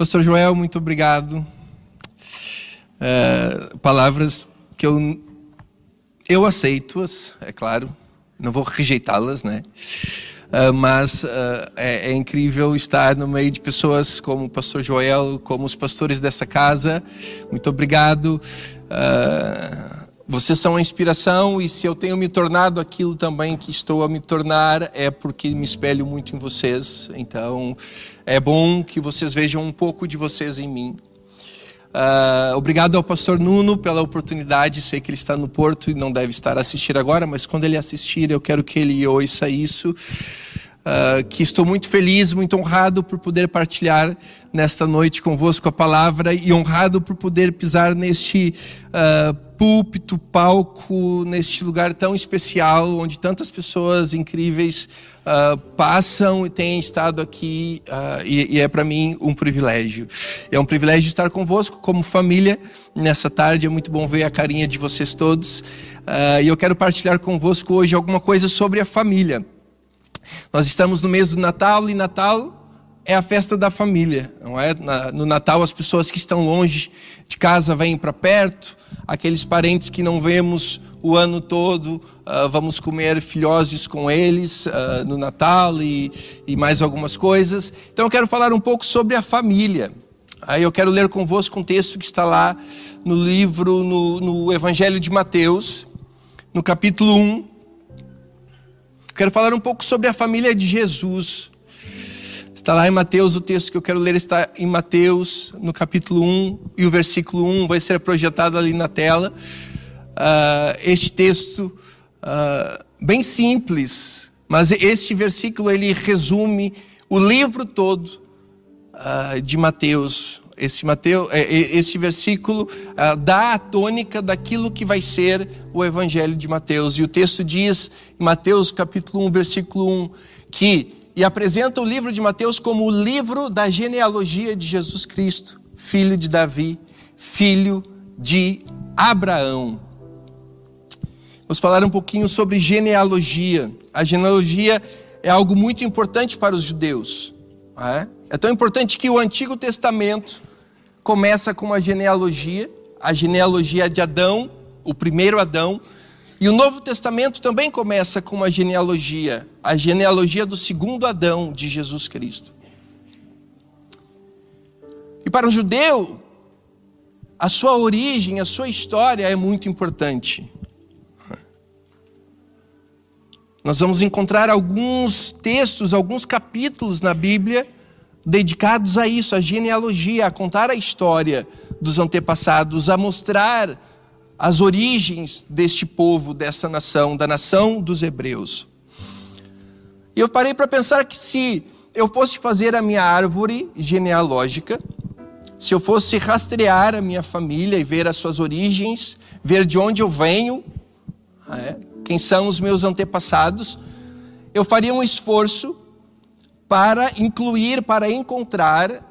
Pastor Joel, muito obrigado. É, palavras que eu, eu aceito-as, é claro, não vou rejeitá-las, né? Uh, mas uh, é, é, incrível estar no meio de pessoas como o pastor Joel, como os pastores dessa casa. Muito obrigado. Uh, vocês são a inspiração e se eu tenho me tornado aquilo também que estou a me tornar é porque me espelho muito em vocês. Então é bom que vocês vejam um pouco de vocês em mim. Uh, obrigado ao pastor Nuno pela oportunidade. Sei que ele está no Porto e não deve estar a assistir agora, mas quando ele assistir, eu quero que ele ouça isso. Uh, que estou muito feliz, muito honrado por poder partilhar nesta noite convosco a palavra e honrado por poder pisar neste uh, púlpito, palco, neste lugar tão especial, onde tantas pessoas incríveis uh, passam e têm estado aqui, uh, e, e, é para mim um privilégio. É um privilégio estar convosco como família nessa tarde, é muito bom ver a carinha de vocês todos. Uh, e eu quero partilhar convosco hoje alguma coisa sobre a família. Nós estamos no mês do Natal e Natal é a festa da família, não é? No Natal as pessoas que estão longe de casa vêm para perto, aqueles parentes que não vemos o ano todo, uh, vamos comer filhoses com eles uh, no Natal e, e, mais algumas coisas. Então eu quero falar um pouco sobre a família. Aí eu quero ler convosco um texto que está lá no livro, no, no Evangelho de Mateus, no capítulo 1. Quero falar um pouco sobre a família de Jesus. Está lá em Mateus, o texto que eu quero ler está em Mateus, no capítulo 1, e o versículo 1 vai ser projetado ali na tela. Uh, este texto, uh, bem simples, mas este versículo ele resume o livro todo uh, de Mateus. Esse, Mateus, é, é, esse versículo dá a tônica daquilo que vai ser o Evangelho de Mateus. E o texto diz, em Mateus capítulo 1, versículo 1, que e apresenta o livro de Mateus como o livro da genealogia de Jesus Cristo, filho de Davi, filho de Abraão. Vamos falar um pouquinho sobre genealogia. A genealogia é algo muito importante para os judeus. É? é tão importante que o Antigo Testamento começa com uma genealogia, a genealogia de Adão, o primeiro Adão, e o Novo Testamento também começa com uma genealogia, a genealogia do segundo Adão de Jesus Cristo. E para um judeu, a sua origem, a sua história é muito importante. Nós vamos encontrar alguns textos, alguns capítulos na Bíblia dedicados a isso, a genealogia, a contar a história dos antepassados, a mostrar as origens deste povo, desta nação, da nação dos hebreus. E eu parei para pensar que se eu fosse fazer a minha árvore genealógica, se eu fosse rastrear a minha família e ver as suas origens, ver de onde eu venho, é, quem são os meus antepassados, eu faria um esforço para incluir, para encontrar,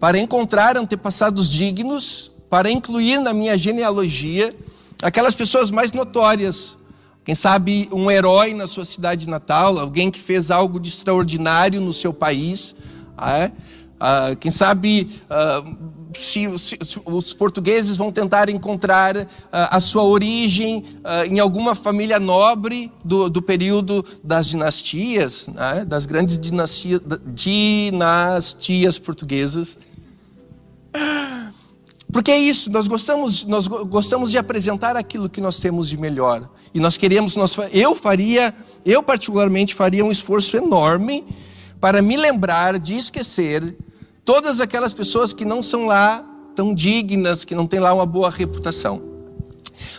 para encontrar antepassados dignos para incluir na minha genealogia aquelas pessoas mais notórias. Quem sabe um herói na sua cidade natal, alguém que fez algo de extraordinário no seu país. É? Ah, quem sabe ah, se, os portugueses vão tentar encontrar ah, a sua origem ah, em alguma família nobre do, do período das dinastias, né? das grandes dinastia, dinastias portuguesas. Porque é isso, nós gostamos, nós gostamos de apresentar aquilo que nós temos de melhor. E nós queremos, nós, eu faria, eu particularmente faria um esforço enorme para me lembrar de esquecer todas aquelas pessoas que não são lá tão dignas, que não têm lá uma boa reputação.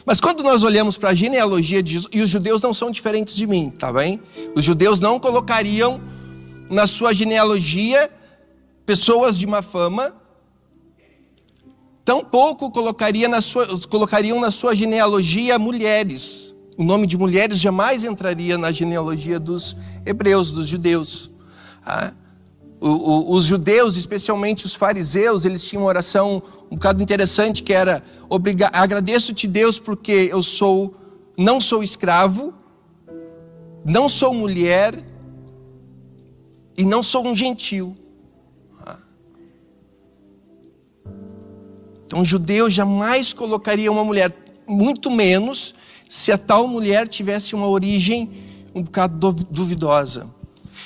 Mas quando nós olhamos para a genealogia de Jesus, e os judeus não são diferentes de mim, tá bem? Os judeus não colocariam na sua genealogia pessoas de má fama, Tampouco colocaria na sua, colocariam na sua genealogia mulheres. O nome de mulheres jamais entraria na genealogia dos hebreus, dos judeus. Ah, o, o, os judeus, especialmente os fariseus, eles tinham uma oração um bocado interessante que era: agradeço-te, Deus, porque eu sou, não sou escravo, não sou mulher e não sou um gentil. Então, um judeu jamais colocaria uma mulher, muito menos se a tal mulher tivesse uma origem um bocado duvidosa.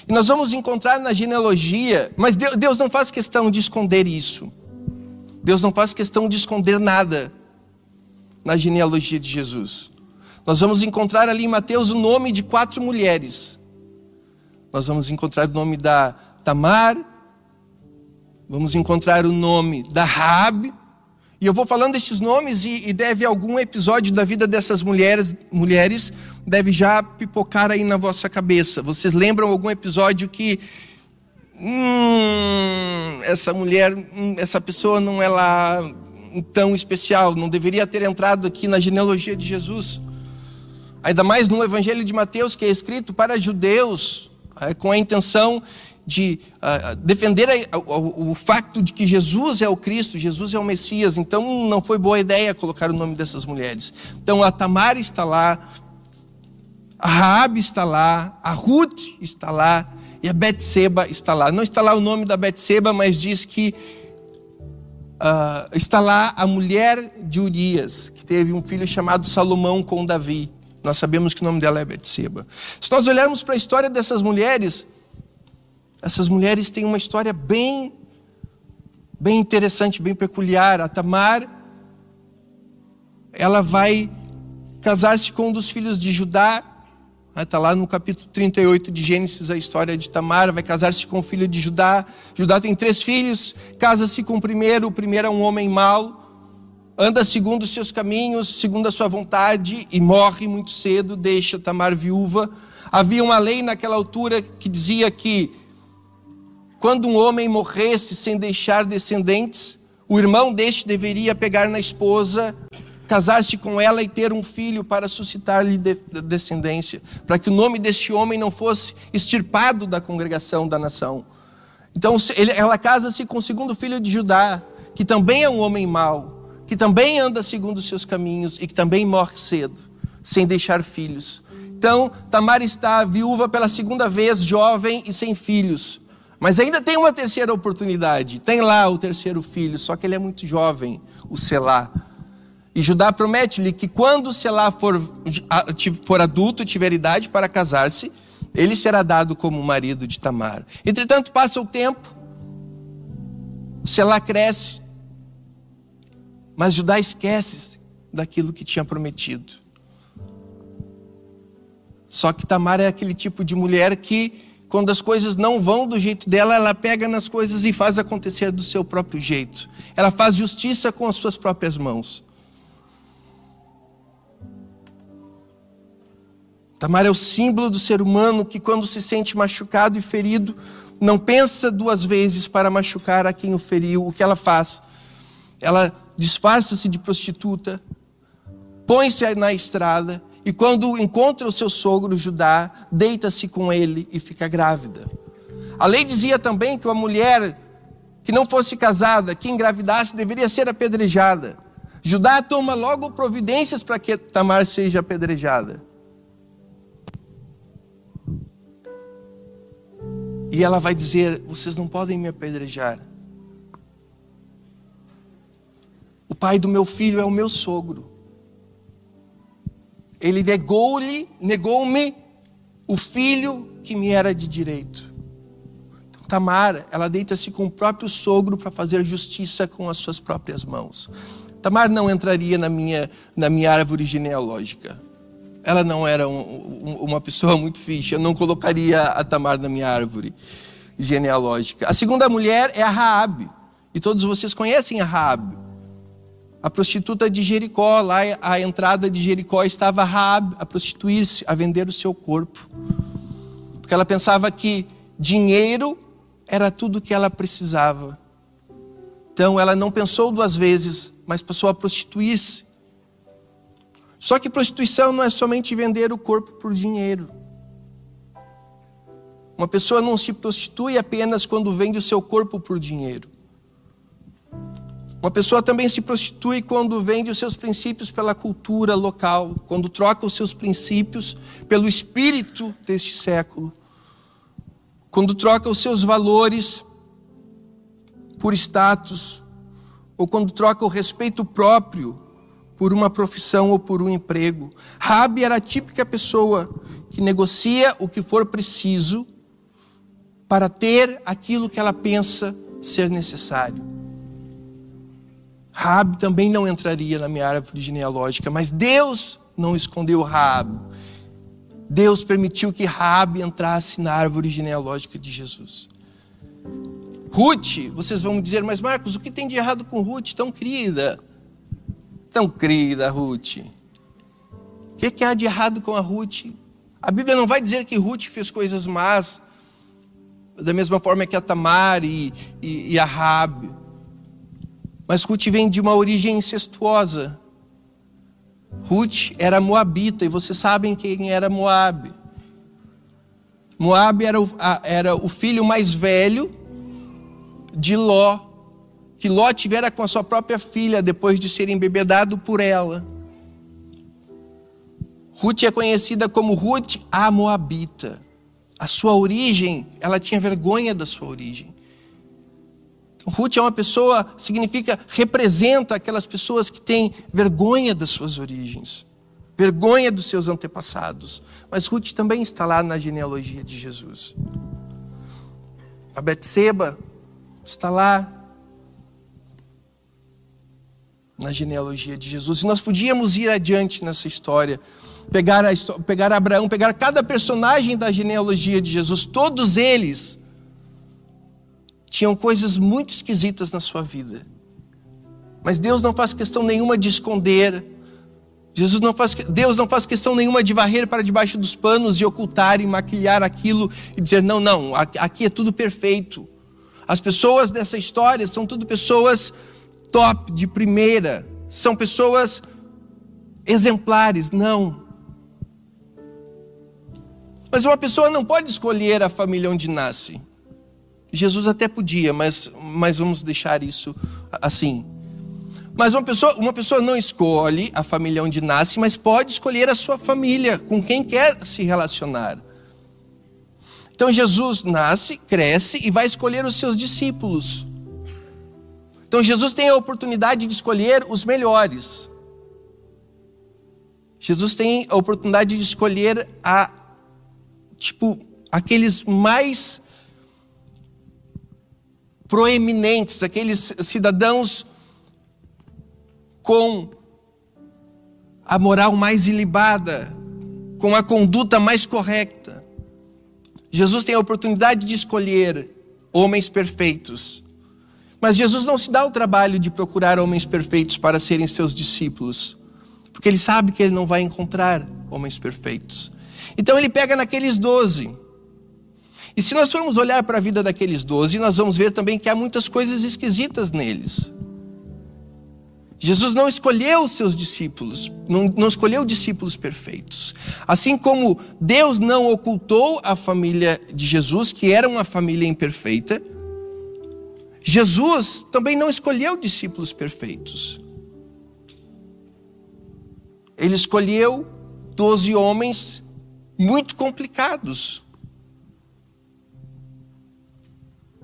E nós vamos encontrar na genealogia, mas Deus não faz questão de esconder isso. Deus não faz questão de esconder nada na genealogia de Jesus. Nós vamos encontrar ali em Mateus o nome de quatro mulheres. Nós vamos encontrar o nome da Tamar, vamos encontrar o nome da Raab, e eu vou falando esses nomes e, e, deve algum episódio da vida dessas mulheres, mulheres deve já pipocar aí na vossa cabeça. Vocês lembram algum episódio que hum, essa mulher, hum, essa pessoa não é lá tão especial, não deveria ter entrado aqui na genealogia de Jesus. Ainda mais no Evangelho de Mateus, que é escrito para judeus, é, com a intenção de uh, defender a, o, o facto de que Jesus é o Cristo, Jesus é o Messias. Então não foi boa ideia colocar o nome dessas mulheres. Então a Tamar está lá, a Raabe está lá, a Ruth está lá e a Betseba está lá. Não está lá o nome da Betseba, mas diz que uh, está lá a mulher de Urias, que teve um filho chamado Salomão com Davi. Nós sabemos que o nome dela é Betseba. Se nós olharmos para a história dessas mulheres, essas mulheres têm uma história bem, bem interessante, bem peculiar. A Tamar, ela vai casar-se com um dos filhos de Judá. Está lá no capítulo 38 de Gênesis a história de Tamar. Vai casar-se com o filho de Judá. Judá tem três filhos. Casa-se com o primeiro. O primeiro é um homem mau. Anda segundo os seus caminhos, segundo a sua vontade e morre muito cedo. Deixa Tamar viúva. Havia uma lei naquela altura que dizia que quando um homem morresse sem deixar descendentes, o irmão deste deveria pegar na esposa, casar-se com ela e ter um filho para suscitar-lhe descendência, para que o nome deste homem não fosse extirpado da congregação da nação. Então ela casa-se com o segundo filho de Judá, que também é um homem mau, que também anda segundo os seus caminhos e que também morre cedo, sem deixar filhos. Então Tamar está viúva pela segunda vez, jovem e sem filhos. Mas ainda tem uma terceira oportunidade. Tem lá o terceiro filho, só que ele é muito jovem, o Selá. E Judá promete-lhe que quando Selá for, for adulto, tiver idade para casar-se, ele será dado como marido de Tamar. Entretanto, passa o tempo, Selá cresce, mas Judá esquece daquilo que tinha prometido. Só que Tamar é aquele tipo de mulher que quando as coisas não vão do jeito dela, ela pega nas coisas e faz acontecer do seu próprio jeito. Ela faz justiça com as suas próprias mãos. Tamar é o símbolo do ser humano que, quando se sente machucado e ferido, não pensa duas vezes para machucar a quem o feriu. O que ela faz? Ela disfarça-se de prostituta, põe-se na estrada e quando encontra o seu sogro Judá, deita-se com ele e fica grávida. A lei dizia também que uma mulher que não fosse casada, que engravidasse, deveria ser apedrejada. Judá toma logo providências para que Tamar seja apedrejada. E ela vai dizer: Vocês não podem me apedrejar. O pai do meu filho é o meu sogro. Ele negou-lhe, negou-me o filho que me era de direito. Então, Tamar, ela deita-se com o próprio sogro para fazer justiça com as suas próprias mãos. Tamar não entraria na minha, na minha árvore genealógica. Ela não era um, um, uma pessoa muito fixe. Eu não colocaria a Tamar na minha árvore genealógica. A segunda mulher é a Raabe. E todos vocês conhecem a Raabe a prostituta de Jericó, lá à entrada de Jericó estava Raab a prostituir-se, a vender o seu corpo. Porque ela pensava que dinheiro era tudo que ela precisava. Então ela não pensou duas vezes, mas passou a prostituir-se. Só que prostituição não é somente vender o corpo por dinheiro. Uma pessoa não se prostitui apenas quando vende o seu corpo por dinheiro. Uma pessoa também se prostitui quando vende os seus princípios pela cultura local, quando troca os seus princípios pelo espírito deste século, quando troca os seus valores por status, ou quando troca o respeito próprio por uma profissão ou por um emprego. Rabi era a típica pessoa que negocia o que for preciso para ter aquilo que ela pensa ser necessário. Rabi também não entraria na minha árvore genealógica, mas Deus não escondeu Rabi. Deus permitiu que Rabi entrasse na árvore genealógica de Jesus. Ruth, vocês vão dizer, mas Marcos, o que tem de errado com Ruth, tão querida? Tão querida, Ruth. O que, que há de errado com a Ruth? A Bíblia não vai dizer que Ruth fez coisas más, da mesma forma que a Tamar e, e, e a Rabi. Mas Ruth vem de uma origem incestuosa. Ruth era moabita, e vocês sabem quem era Moab. Moab era o, era o filho mais velho de Ló, que Ló tivera com a sua própria filha depois de ser embebedado por ela. Ruth é conhecida como Ruth a Moabita. A sua origem, ela tinha vergonha da sua origem. Ruth é uma pessoa, significa, representa aquelas pessoas que têm vergonha das suas origens, vergonha dos seus antepassados. Mas Ruth também está lá na genealogia de Jesus. A Betseba está lá na genealogia de Jesus. E nós podíamos ir adiante nessa história, pegar, a, pegar Abraão, pegar cada personagem da genealogia de Jesus, todos eles tinham coisas muito esquisitas na sua vida. Mas Deus não faz questão nenhuma de esconder. Jesus não faz, Deus não faz questão nenhuma de varrer para debaixo dos panos e ocultar e maquilhar aquilo e dizer: não, não, aqui é tudo perfeito. As pessoas dessa história são tudo pessoas top, de primeira, são pessoas exemplares. Não. Mas uma pessoa não pode escolher a família onde nasce. Jesus até podia, mas, mas vamos deixar isso assim. Mas uma pessoa, uma pessoa não escolhe a família onde nasce, mas pode escolher a sua família, com quem quer se relacionar. Então Jesus nasce, cresce e vai escolher os seus discípulos. Então Jesus tem a oportunidade de escolher os melhores. Jesus tem a oportunidade de escolher a tipo aqueles mais proeminentes, aqueles cidadãos com a moral mais ilibada, com a conduta mais correta. Jesus tem a oportunidade de escolher homens perfeitos. Mas Jesus não se dá o trabalho de procurar homens perfeitos para serem seus discípulos, porque ele sabe que ele não vai encontrar homens perfeitos. Então ele pega naqueles doze. E se nós formos olhar para a vida daqueles doze, nós vamos ver também que há muitas coisas esquisitas neles. Jesus não escolheu os seus discípulos, não, não, escolheu discípulos perfeitos. Assim como Deus não ocultou a família de Jesus, que era uma família imperfeita, Jesus também não escolheu discípulos perfeitos. Ele escolheu doze homens muito complicados,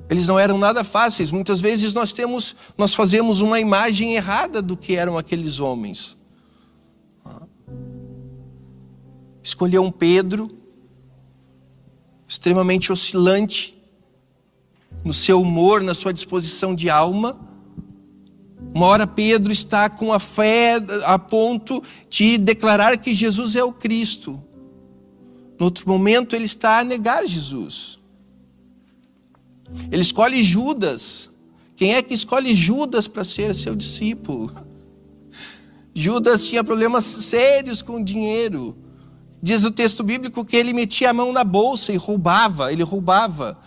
Eles não eram nada fáceis. Muitas vezes nós temos, nós fazemos uma imagem errada do que eram aqueles homens. Escolheu um Pedro extremamente oscilante no seu humor, na sua disposição de alma. Uma hora Pedro está com a fé a ponto de declarar que Jesus é o Cristo. No outro momento ele está a negar Jesus. Ele escolhe Judas. Quem é que escolhe Judas para ser seu discípulo? Judas tinha problemas sérios com dinheiro. Diz o texto bíblico que ele metia a mão na bolsa e roubava, ele roubava.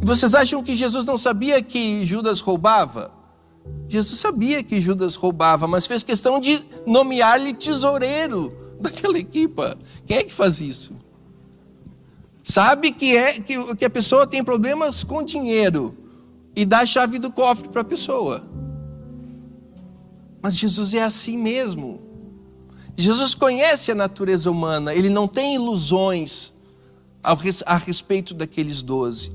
E vocês acham que Jesus não sabia que Judas roubava? Jesus sabia que Judas roubava, mas fez questão de nomear-lhe tesoureiro daquela equipa. Quem é que faz isso? Sabe que, é, que, que a pessoa tem problemas com dinheiro e dá a chave do cofre para a pessoa. Mas Jesus é assim mesmo. Jesus conhece a natureza humana, ele não tem ilusões a respeito daqueles doze.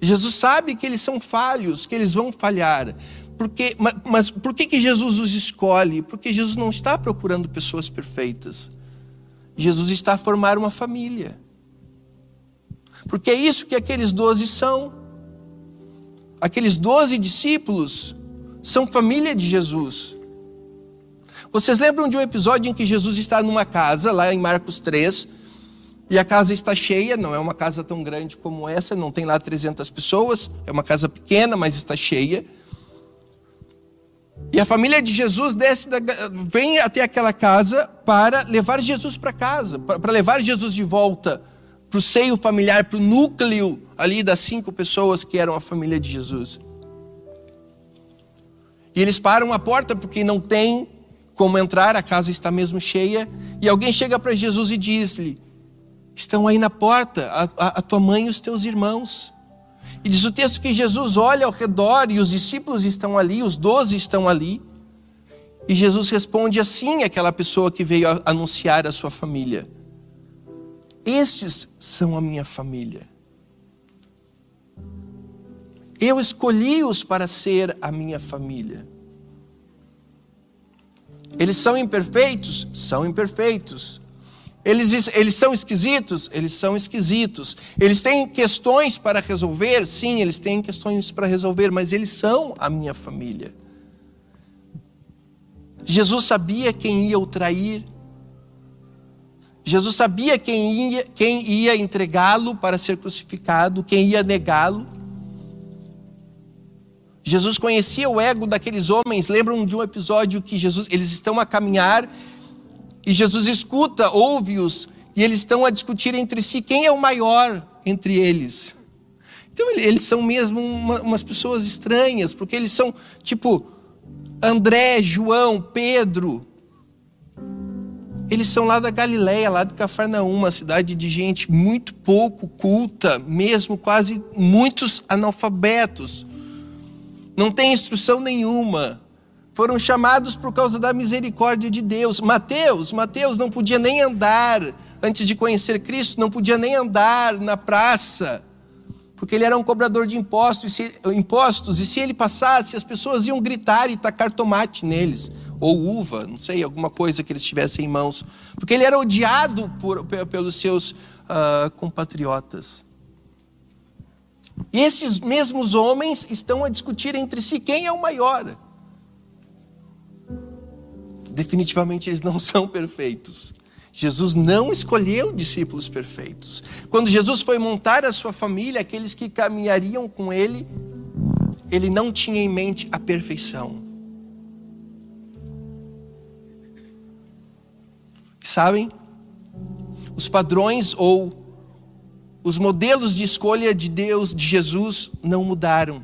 Jesus sabe que eles são falhos, que eles vão falhar. Porque, mas por que, que Jesus os escolhe? Porque Jesus não está procurando pessoas perfeitas. Jesus está a formar uma família. Porque é isso que aqueles doze são. Aqueles doze discípulos são família de Jesus. Vocês lembram de um episódio em que Jesus está numa casa, lá em Marcos 3, e a casa está cheia, não é uma casa tão grande como essa, não tem lá 300 pessoas, é uma casa pequena, mas está cheia. E a família de Jesus desce da, vem até aquela casa para levar Jesus para casa, para levar Jesus de volta para o seio familiar, para o núcleo ali das cinco pessoas que eram a família de Jesus. E eles param a porta porque não tem como entrar, a casa está mesmo cheia. E alguém chega para Jesus e diz-lhe: Estão aí na porta a, a, a tua mãe e os teus irmãos. E diz o texto que Jesus olha ao redor e os discípulos estão ali, os doze estão ali. E Jesus responde assim àquela pessoa que veio anunciar a sua família: Estes são a minha família. Eu escolhi-os para ser a minha família. Eles são imperfeitos? São imperfeitos. Eles, eles são esquisitos? Eles são esquisitos. Eles têm questões para resolver? Sim, eles têm questões para resolver, mas eles são a minha família. Jesus sabia quem ia o trair. Jesus sabia quem ia, quem ia entregá-lo para ser crucificado, quem ia negá-lo. Jesus conhecia o ego daqueles homens. Lembram de um episódio que Jesus, eles estão a caminhar e Jesus escuta, ouve-os e eles estão a discutir entre si quem é o maior entre eles. Então eles são mesmo uma, umas pessoas estranhas, porque eles são tipo André, João, Pedro. Eles são lá da Galileia, lá de Cafarnaum, uma cidade de gente muito pouco culta, mesmo quase muitos analfabetos não tem instrução nenhuma. Foram chamados por causa da misericórdia de Deus. Mateus, Mateus não podia nem andar antes de conhecer Cristo, não podia nem andar na praça, porque ele era um cobrador de impostos, e se, impostos, e se ele passasse, as pessoas iam gritar e tacar tomate neles, ou uva, não sei, alguma coisa que eles tivessem em mãos, porque ele era odiado por, pelos seus uh, compatriotas. E esses mesmos homens estão a discutir entre si quem é o maior. Definitivamente eles não são perfeitos. Jesus não escolheu discípulos perfeitos. Quando Jesus foi montar a sua família, aqueles que caminhariam com ele, ele não tinha em mente a perfeição. Sabem? Os padrões ou os modelos de escolha de Deus, de Jesus, não mudaram.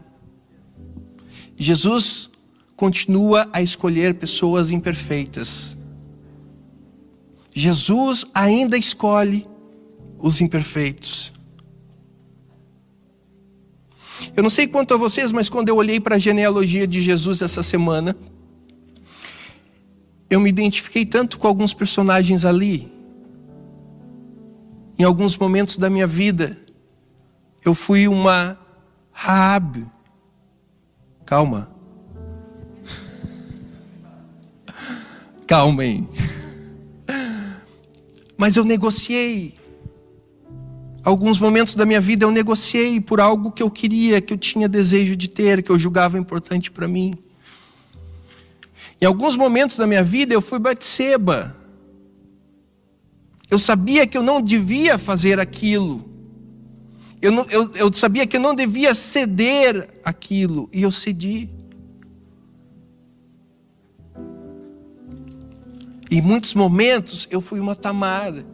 Jesus continua a escolher pessoas imperfeitas. Jesus ainda escolhe os imperfeitos. Eu não sei quanto a vocês, mas quando eu olhei para a genealogia de Jesus essa semana, eu me identifiquei tanto com alguns personagens ali. Em alguns momentos da minha vida, eu fui uma Raab. Calma. Calma aí. Mas eu negociei. Alguns momentos da minha vida eu negociei por algo que eu queria, que eu tinha desejo de ter, que eu julgava importante para mim. Em alguns momentos da minha vida eu fui Batseba. Eu sabia que eu não devia fazer aquilo. Eu, não, eu, eu sabia que eu não devia ceder aquilo. E eu cedi. Em muitos momentos eu fui uma Tamar.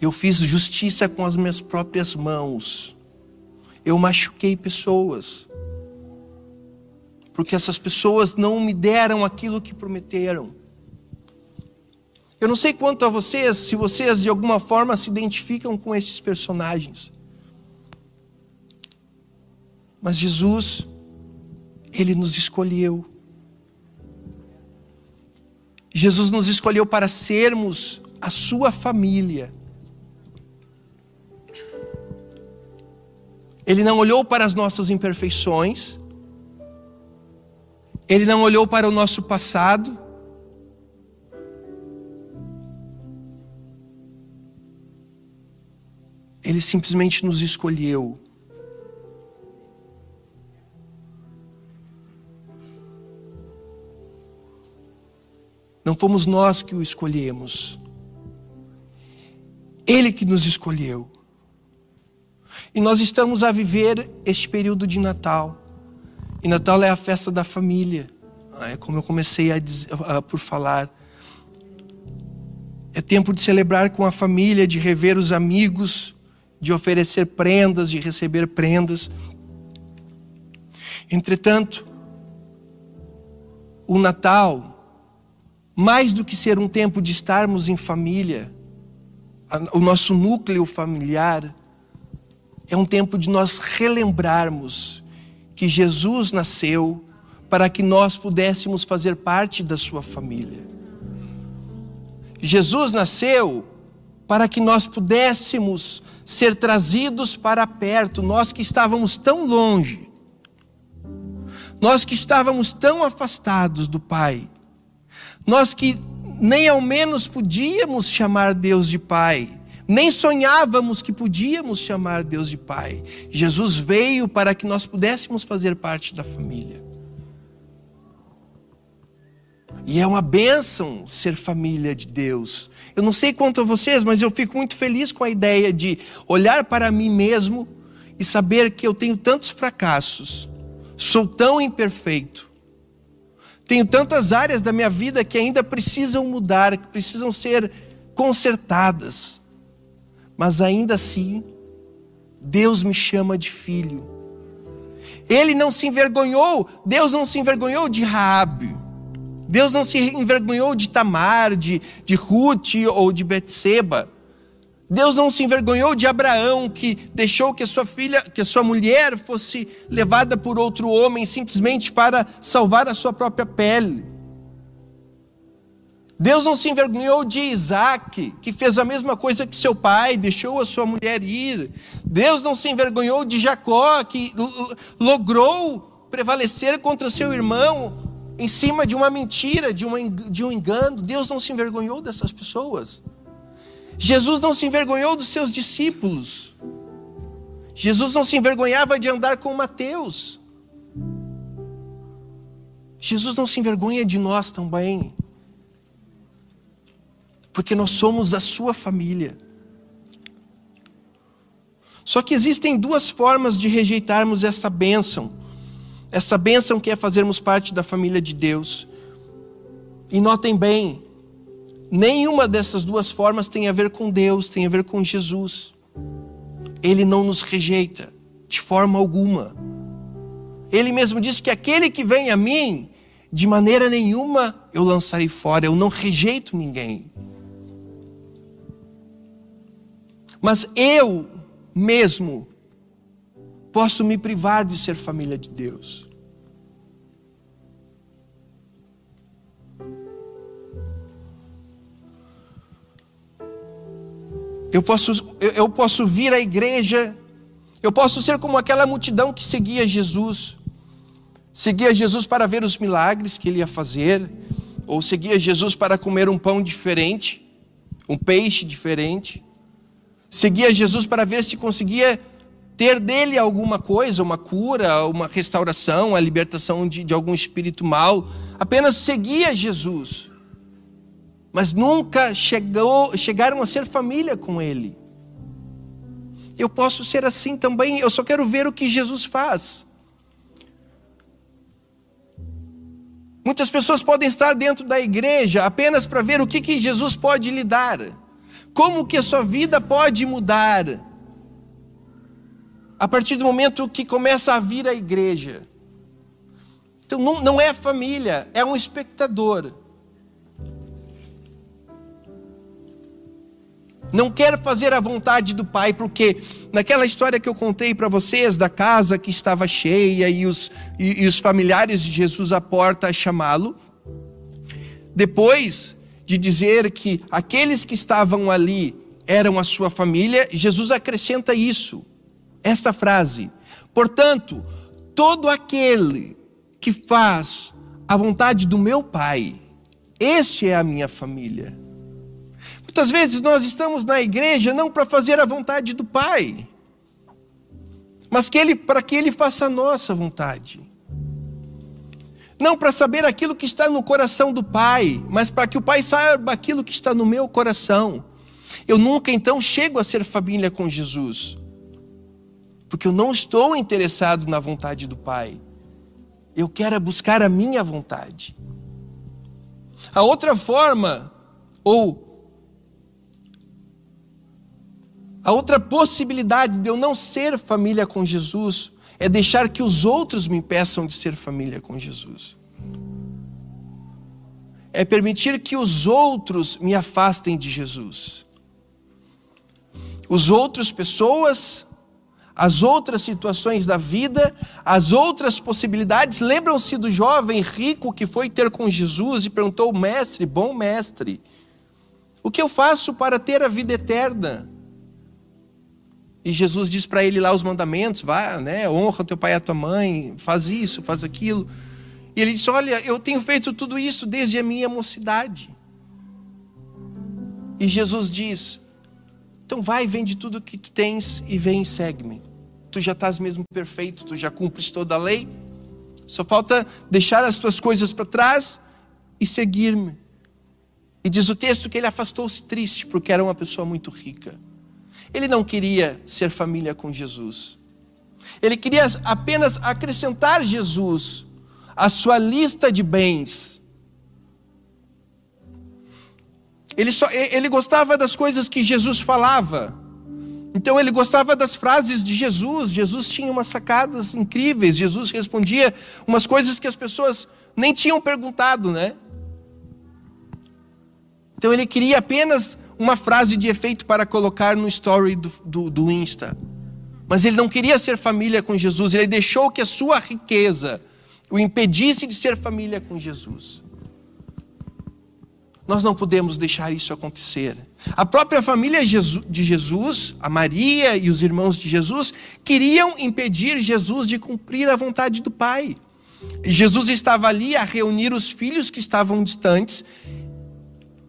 Eu fiz justiça com as minhas próprias mãos. Eu machuquei pessoas. Porque essas pessoas não me deram aquilo que prometeram. Eu não sei quanto a vocês, se vocês de alguma forma se identificam com esses personagens. Mas Jesus, Ele nos escolheu. Jesus nos escolheu para sermos a Sua família. Ele não olhou para as nossas imperfeições, ele não olhou para o nosso passado, ele simplesmente nos escolheu. Não fomos nós que o escolhemos. Ele que nos escolheu. E nós estamos a viver este período de Natal. E Natal é a festa da família. É como eu comecei a dizer, por falar. É tempo de celebrar com a família, de rever os amigos, de oferecer prendas, de receber prendas. Entretanto, o Natal, mais do que ser um tempo de estarmos em família, o nosso núcleo familiar, é um tempo de nós relembrarmos que Jesus nasceu para que nós pudéssemos fazer parte da sua família. Jesus nasceu para que nós pudéssemos ser trazidos para perto, nós que estávamos tão longe, nós que estávamos tão afastados do Pai, nós que nem ao menos podíamos chamar Deus de Pai, nem sonhávamos que podíamos chamar Deus de Pai. Jesus veio para que nós pudéssemos fazer parte da família. E é uma bênção ser família de Deus. Eu não sei quanto a vocês, mas eu fico muito feliz com a ideia de olhar para mim mesmo e saber que eu tenho tantos fracassos, sou tão imperfeito, tenho tantas áreas da minha vida que ainda precisam mudar, que precisam ser consertadas. Mas ainda assim, Deus me chama de filho. Ele não se envergonhou, Deus não se envergonhou de Raabe. Deus não se envergonhou de Tamar, de, de Ruth ou de Betseba. Deus não se envergonhou de Abraão, que deixou que a sua filha, que a sua mulher fosse levada por outro homem simplesmente para salvar a sua própria pele. Deus não se envergonhou de Isaac, que fez a mesma coisa que seu pai, deixou a sua mulher ir. Deus não se envergonhou de Jacó, que logrou prevalecer contra seu irmão em cima de uma mentira, de, uma, de um engano. Deus não se envergonhou dessas pessoas. Jesus não se envergonhou dos seus discípulos. Jesus não se envergonhava de andar com Mateus. Jesus não se envergonha de nós também. Porque nós somos a sua família. Só que existem duas formas de rejeitarmos esta bênção. Essa bênção que é fazermos parte da família de Deus. E notem bem, Nenhuma dessas duas formas tem a ver com Deus, tem a ver com Jesus. Ele não nos rejeita de forma alguma. Ele mesmo disse que aquele que vem a mim, de maneira nenhuma eu lançarei fora, eu não rejeito ninguém. Mas eu mesmo posso me privar de ser família de Deus. Eu posso, eu posso vir à igreja, eu posso ser como aquela multidão que seguia Jesus. Seguia Jesus para ver os milagres que ele ia fazer, ou seguia Jesus para comer um pão diferente, um peixe diferente. Seguia Jesus para ver se conseguia ter dele alguma coisa, uma cura, uma restauração, a libertação de, de algum espírito mal. Apenas seguia Jesus mas nunca chegou, chegaram a ser família com Ele. Eu posso ser assim também, eu só quero ver o que Jesus faz. Muitas pessoas podem estar dentro da igreja apenas para ver o que, que Jesus pode lhe dar, como que a sua vida pode mudar, a partir do momento que começa a vir à igreja. Então não, não é família, é um espectador. Não quer fazer a vontade do Pai, porque naquela história que eu contei para vocês, da casa que estava cheia e os, e, e os familiares de Jesus à porta a chamá-lo, depois de dizer que aqueles que estavam ali eram a sua família, Jesus acrescenta isso. esta frase: Portanto, todo aquele que faz a vontade do meu Pai, este é a minha família. Muitas vezes nós estamos na igreja não para fazer a vontade do Pai, mas que ele, para que Ele faça a nossa vontade. Não para saber aquilo que está no coração do Pai, mas para que o Pai saiba aquilo que está no meu coração. Eu nunca então chego a ser família com Jesus, porque eu não estou interessado na vontade do Pai. Eu quero buscar a minha vontade. A outra forma, ou a outra possibilidade de eu não ser família com Jesus, é deixar que os outros me impeçam de ser família com Jesus. É permitir que os outros me afastem de Jesus. Os outros pessoas, as outras situações da vida, as outras possibilidades. Lembram-se do jovem rico que foi ter com Jesus e perguntou: Mestre, bom mestre, o que eu faço para ter a vida eterna? E Jesus diz para ele lá os mandamentos, vá, né, honra teu pai e a tua mãe, faz isso, faz aquilo. E ele disse: Olha, eu tenho feito tudo isso desde a minha mocidade. E Jesus diz: Então vai, vende tudo que tu tens e vem e segue-me. Tu já estás mesmo perfeito, tu já cumpres toda a lei. Só falta deixar as tuas coisas para trás e seguir-me. E diz o texto que ele afastou-se triste porque era uma pessoa muito rica. Ele não queria ser família com Jesus. Ele queria apenas acrescentar Jesus à sua lista de bens. Ele, só, ele gostava das coisas que Jesus falava. Então ele gostava das frases de Jesus. Jesus tinha umas sacadas incríveis. Jesus respondia umas coisas que as pessoas nem tinham perguntado, né? Então ele queria apenas uma frase de efeito para colocar no story do, do, do Insta. Mas ele não queria ser família com Jesus, ele deixou que a sua riqueza o impedisse de ser família com Jesus. Nós não podemos deixar isso acontecer. A própria família de Jesus, a Maria e os irmãos de Jesus, queriam impedir Jesus de cumprir a vontade do Pai. Jesus estava ali a reunir os filhos que estavam distantes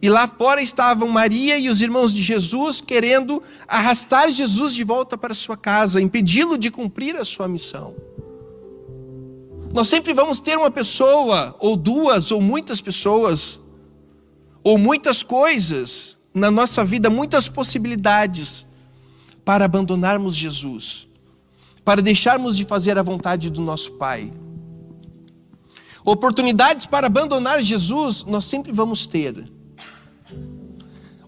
e lá fora estavam Maria e os irmãos de Jesus querendo arrastar Jesus de volta para sua casa, impedi-lo de cumprir a sua missão. Nós sempre vamos ter uma pessoa, ou duas, ou muitas pessoas, ou muitas coisas na nossa vida, muitas possibilidades para abandonarmos Jesus, para deixarmos de fazer a vontade do nosso Pai. Oportunidades para abandonar Jesus nós sempre vamos ter.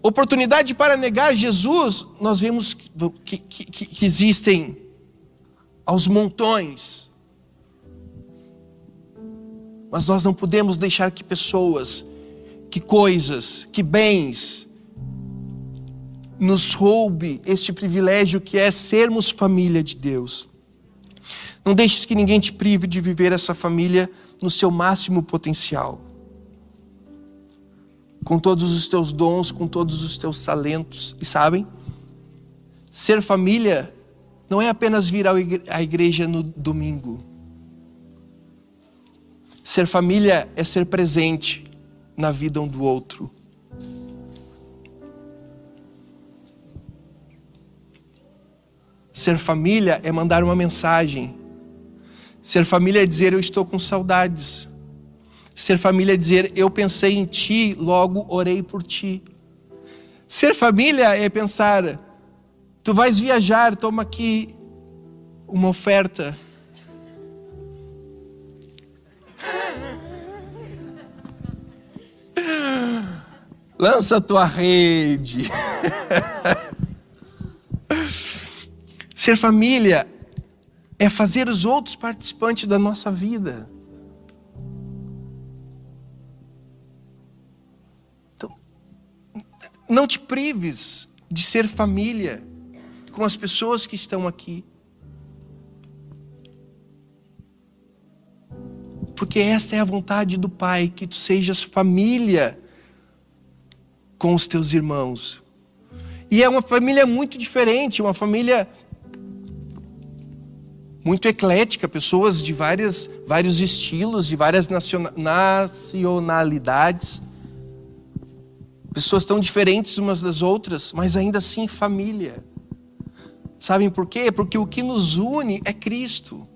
Oportunidade para negar Jesus, nós vemos que, que, que, que existem aos montões. Mas nós não podemos deixar que pessoas, que coisas, que bens nos roube este privilégio que é sermos família de Deus. Não deixes que ninguém te prive de viver essa família no seu máximo potencial com todos os teus dons, com todos os teus talentos. E sabem? Ser família não é apenas vir à igreja no domingo. Ser família é ser presente na vida um do outro. Ser família é mandar uma mensagem. Ser família é dizer: Eu estou com saudades. Ser família é dizer: Eu pensei em ti, logo orei por ti. Ser família é pensar: Tu vais viajar, toma aqui uma oferta. Lança a tua rede. Ser família é fazer os outros participantes da nossa vida. Não te prives de ser família com as pessoas que estão aqui. Porque esta é a vontade do Pai, que tu sejas família com os teus irmãos. E é uma família muito diferente, uma família muito eclética, pessoas de várias, vários estilos, de várias nacionalidades, pessoas tão diferentes umas das outras, mas ainda assim família. Sabem por quê? Porque o que nos une é Cristo.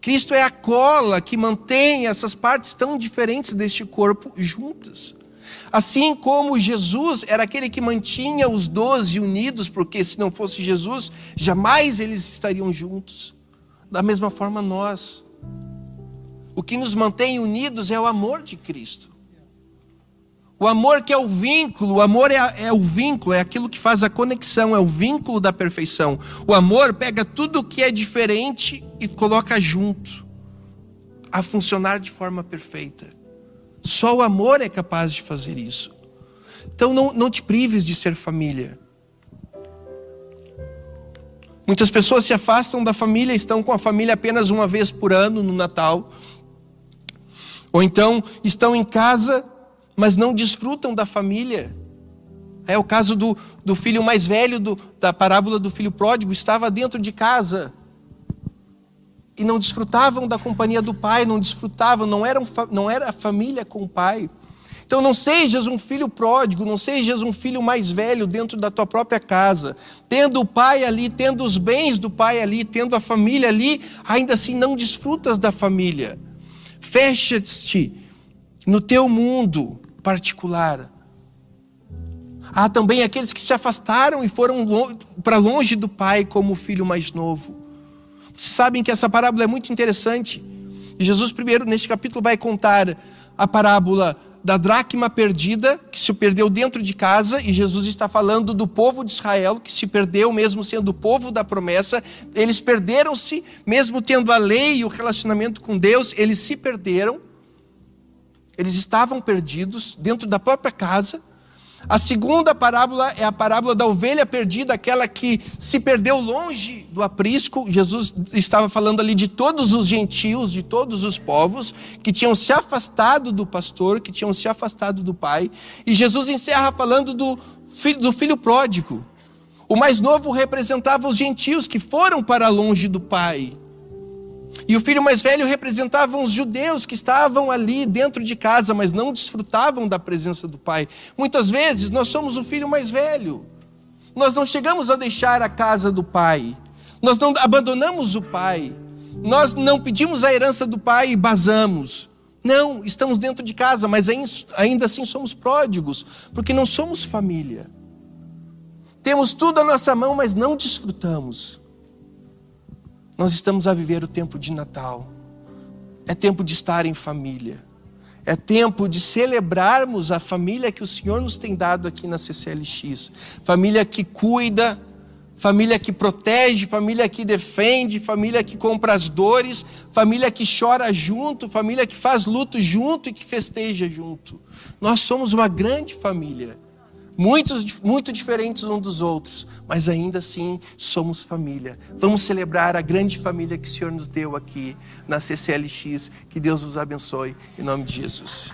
Cristo é a cola que mantém essas partes tão diferentes deste corpo juntas. Assim como Jesus era aquele que mantinha os doze unidos, porque se não fosse Jesus, jamais eles estariam juntos. Da mesma forma, nós. O que nos mantém unidos é o amor de Cristo. O amor que é o vínculo, o amor é, é, o vínculo, é aquilo que faz a conexão, é o vínculo da perfeição. O amor pega tudo que é diferente e coloca junto, a funcionar de forma perfeita. Só o amor é capaz de fazer isso. Então não, não te prives de ser família. Muitas pessoas se afastam da família, estão com a família apenas uma vez por ano no Natal. Ou então estão em casa, mas não desfrutam da família. É o caso do, do filho mais velho do, da parábola do filho pródigo, estava dentro de casa, e não desfrutavam da companhia do pai, não desfrutavam, não, eram, não era família com o pai. Então não sejas um filho pródigo, não sejas um filho mais velho dentro da tua própria casa, tendo o pai ali, tendo os bens do pai ali, tendo a família ali, ainda assim não desfrutas da família. Fecha-te no teu mundo particular. Há também aqueles que se afastaram e foram para longe do pai como o filho mais novo. Vocês sabem que essa parábola é muito interessante. E Jesus, primeiro, neste capítulo, vai contar a parábola da dracma perdida, que se perdeu dentro de casa, e Jesus está falando do povo de Israel, que se perdeu, mesmo sendo o povo da promessa. Eles perderam-se, mesmo tendo a lei e o relacionamento com Deus, eles se perderam. Eles estavam perdidos dentro da própria casa. A segunda parábola é a parábola da ovelha perdida, aquela que se perdeu longe do aprisco. Jesus estava falando ali de todos os gentios, de todos os povos que tinham se afastado do pastor, que tinham se afastado do pai. E Jesus encerra falando do filho, do filho pródigo. O mais novo representava os gentios que foram para longe do pai. E o filho mais velho representava os judeus que estavam ali dentro de casa, mas não desfrutavam da presença do pai. Muitas vezes nós somos o filho mais velho. Nós não chegamos a deixar a casa do pai. Nós não abandonamos o pai. Nós não pedimos a herança do pai e basamos. Não, estamos dentro de casa, mas ainda assim somos pródigos, porque não somos família. Temos tudo à nossa mão, mas não desfrutamos. Nós estamos a viver o tempo de Natal. É tempo de estar em família. É tempo de celebrarmos a família que o Senhor nos tem dado aqui na CCLX. Família que cuida, família que protege, família que defende, família que compra as dores, família que chora junto, família que faz luto junto e que festeja junto. Nós somos uma grande família muitos, muito diferentes uns dos outros, mas ainda assim somos família. Vamos celebrar a grande família que o Senhor nos deu aqui na CCLX. Que Deus nos abençoe, em nome de Jesus.